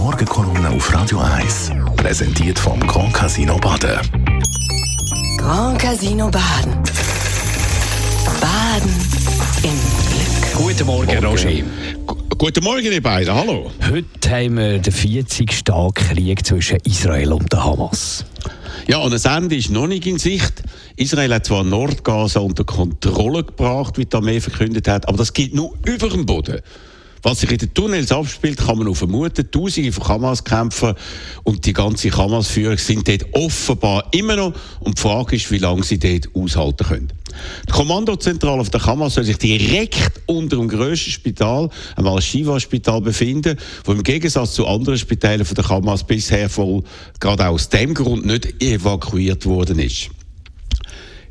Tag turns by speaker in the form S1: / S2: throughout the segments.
S1: Morgenkolumne auf Radio 1. Präsentiert vom Grand Casino Baden.
S2: Grand Casino Baden. Baden im Glück.
S3: Guten Morgen, Roger.
S4: Guten Morgen, ihr beiden. Hallo.
S3: Heute haben wir den 40. Tag Krieg zwischen Israel und der Hamas.
S4: Ja, und das Ende ist noch nicht in Sicht. Israel hat zwar Nordgaza unter Kontrolle gebracht, wie die Armee verkündet hat, aber das geht nur über dem Boden. Was sich in den Tunnels abspielt, kann man auch vermuten. Tausende von Hamas-Kämpfern und die ganze Hamas-Führung sind dort offenbar immer noch. Und die Frage ist, wie lange sie dort aushalten können. Die Kommandozentrale der Hamas soll sich direkt unter dem grössten Spital, einem Al-Shiva-Spital, befinden, wo im Gegensatz zu anderen Spitälern der Hamas bisher voll, gerade aus dem Grund nicht evakuiert worden ist.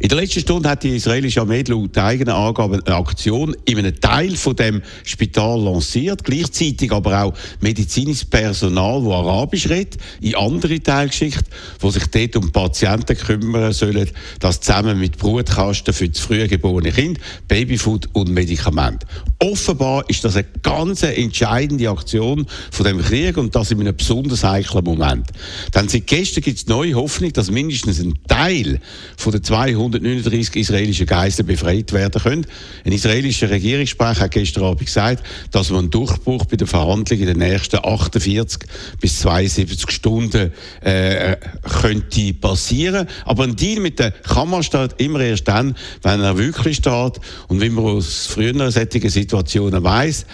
S4: In der letzten Stunde hat die israelische Armee laut eigenen Angaben eine Aktion in einem Teil von dem Spital lanciert, gleichzeitig aber auch medizinisches Personal, das Arabisch redet, in andere Teile geschickt, wo sich dort um Patienten kümmern sollen, das zusammen mit Brutkasten für das früh geborene Kind, Babyfood und Medikamente. Offenbar ist das eine ganz entscheidende Aktion von dem Krieg und das in einem besonders heiklen Moment. Denn seit gestern gibt es neue Hoffnung, dass mindestens ein Teil von den 200 139 israelische Geiseln befreit werden können. Ein israelischer Regierungssprecher hat gestern Abend gesagt, dass man einen Durchbruch bei den Verhandlungen in den nächsten 48 bis 72 Stunden äh, könnte passieren. Aber ein Deal mit der Kammer steht immer erst dann, wenn er wirklich steht. Und wie man aus früheren solchen Situationen weiß,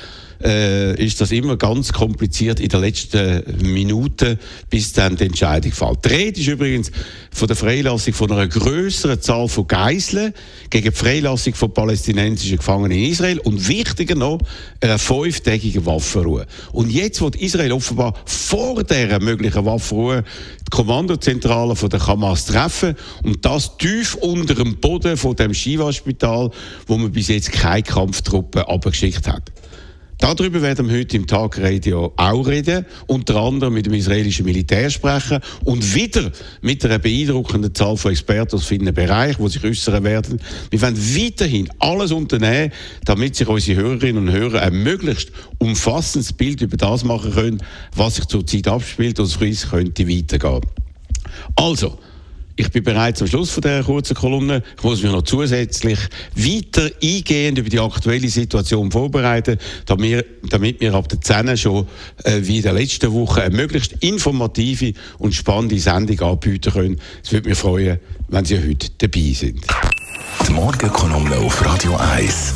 S4: äh, ist das immer ganz kompliziert in der letzten Minute, bis dann die Entscheidung fällt. Die Rede ist übrigens von der Freilassung von einer größeren Zahl von Geiseln gegen die Freilassung von palästinensischen Gefangenen in Israel und wichtiger noch, einer fünftägigen Waffenruhe. Und jetzt wird Israel offenbar vor dieser möglichen Waffenruhe die Kommandozentrale von der Hamas treffen und das tief unter dem Boden von dem Shiva-Spital, wo man bis jetzt keine Kampftruppen abgeschickt hat. Darüber werden wir heute im Tagradio auch reden, unter anderem mit dem israelischen Militärsprecher und wieder mit einer beeindruckenden Zahl von Experten aus vielen Bereichen, die sich äußern werden. Wir werden weiterhin alles unternehmen, damit sich unsere Hörerinnen und Hörer ein möglichst umfassendes Bild über das machen können, was sich zurzeit abspielt und es könnte weitergehen. Also, ich bin bereits am Schluss von dieser kurzen Kolumne. Ich muss mich noch zusätzlich weiter eingehend über die aktuelle Situation vorbereiten, damit wir, damit wir ab der 10 schon äh, wie in der letzten Woche eine möglichst informative und spannende Sendung anbieten können. Es würde mich freuen, wenn Sie heute dabei sind.
S1: Die Morgenkolumne auf Radio 1.